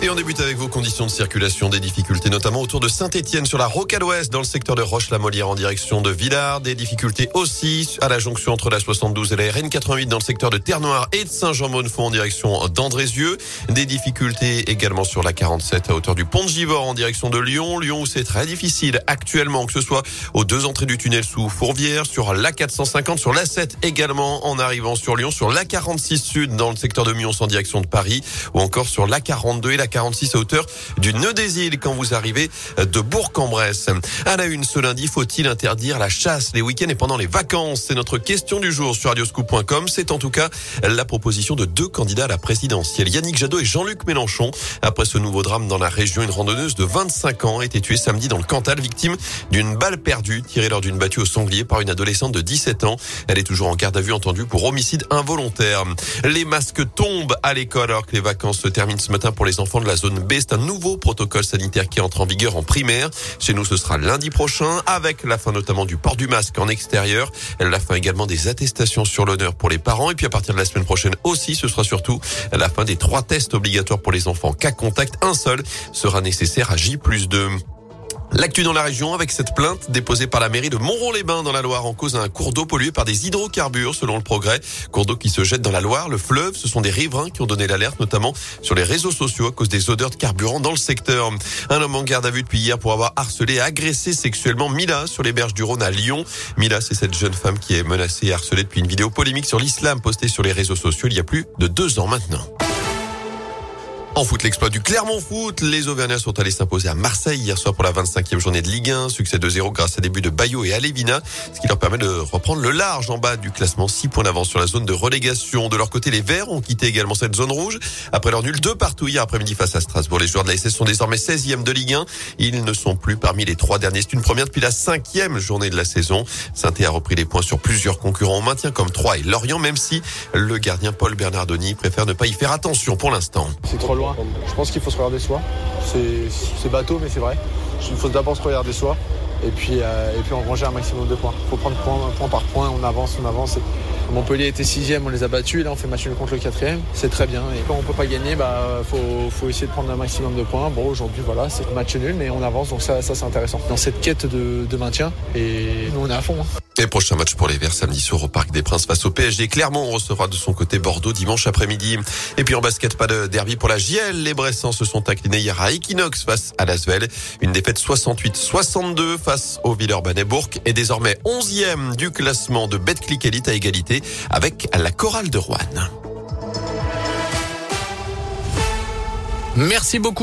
Et on débute avec vos conditions de circulation, des difficultés notamment autour de Saint-Etienne sur la Rocade Ouest dans le secteur de Roche-la-Molière en direction de Villars. Des difficultés aussi à la jonction entre la 72 et la RN 88 dans le secteur de Terre-Noire et de Saint-Jean-Bonnefond en direction d'Andrézieux. Des difficultés également sur la 47 à hauteur du pont de Givors en direction de Lyon. Lyon où c'est très difficile actuellement que ce soit aux deux entrées du tunnel sous Fourvière, sur la 450, sur la 7 également en arrivant sur Lyon, sur la 46 Sud dans le secteur de Mions en direction de Paris ou encore sur la 42 et la 46 à hauteur du Nœud des Îles quand vous arrivez de Bourg-en-Bresse. À la une ce lundi, faut-il interdire la chasse les week-ends et pendant les vacances? C'est notre question du jour sur radioscoop.com. C'est en tout cas la proposition de deux candidats à la présidentielle, Yannick Jadot et Jean-Luc Mélenchon. Après ce nouveau drame dans la région, une randonneuse de 25 ans a été tuée samedi dans le Cantal, victime d'une balle perdue tirée lors d'une battue au sanglier par une adolescente de 17 ans. Elle est toujours en garde à vue entendue pour homicide involontaire. Les masques tombent à l'école alors que les vacances se terminent ce matin pour les enfants de la zone B. C'est un nouveau protocole sanitaire qui entre en vigueur en primaire. Chez nous, ce sera lundi prochain avec la fin notamment du port du masque en extérieur. La fin également des attestations sur l'honneur pour les parents. Et puis à partir de la semaine prochaine aussi, ce sera surtout la fin des trois tests obligatoires pour les enfants cas contact. Un seul sera nécessaire à J plus 2. L'actu dans la région avec cette plainte déposée par la mairie de Montrond-les-Bains dans la Loire en cause d'un cours d'eau pollué par des hydrocarbures selon le progrès. Cours d'eau qui se jette dans la Loire, le fleuve, ce sont des riverains qui ont donné l'alerte notamment sur les réseaux sociaux à cause des odeurs de carburant dans le secteur. Un homme en garde à vue depuis hier pour avoir harcelé et agressé sexuellement Mila sur les berges du Rhône à Lyon. Mila, c'est cette jeune femme qui est menacée et harcelée depuis une vidéo polémique sur l'islam postée sur les réseaux sociaux il y a plus de deux ans maintenant. En foot, l'exploit du Clermont Foot. Les Auvergnats sont allés s'imposer à Marseille hier soir pour la 25e journée de Ligue 1. Succès 2-0 grâce à des buts de Bayo et Alevina, ce qui leur permet de reprendre le large en bas du classement. 6 points d'avance sur la zone de relégation. De leur côté, les Verts ont quitté également cette zone rouge. Après leur nul 2 partout hier après-midi face à Strasbourg. Les joueurs de la SS sont désormais 16e de Ligue 1. Ils ne sont plus parmi les trois derniers. C'est une première depuis la cinquième journée de la saison. saint a repris les points sur plusieurs concurrents au maintien comme Troyes et Lorient, même si le gardien Paul Bernardoni préfère ne pas y faire attention pour l'instant. Je pense qu'il faut se regarder soi. C'est bateau, mais c'est vrai. Il faut d'abord se regarder soi et puis, euh, et puis un maximum de points. Il faut prendre point, par point, on avance, on avance. Montpellier était sixième, on les a battus. Là, on fait match nul contre le quatrième. C'est très bien. Et quand on peut pas gagner, bah, faut, faut essayer de prendre un maximum de points. Bon, aujourd'hui, voilà, c'est match nul, mais on avance, donc ça, ça c'est intéressant. Dans cette quête de, de maintien, et nous, on est à fond. Hein. Et prochain match pour les Verts samedi soir au Parc des Princes face au PSG. Clermont recevra de son côté Bordeaux dimanche après-midi. Et puis en basket, pas de derby pour la JL. Les Bressans se sont inclinés hier à Equinox face à Lasvel. Une défaite 68-62 face au Villeurbanne-Bourg et désormais 11e du classement de Betclic Elite à égalité avec la chorale de Rouen. Merci beaucoup.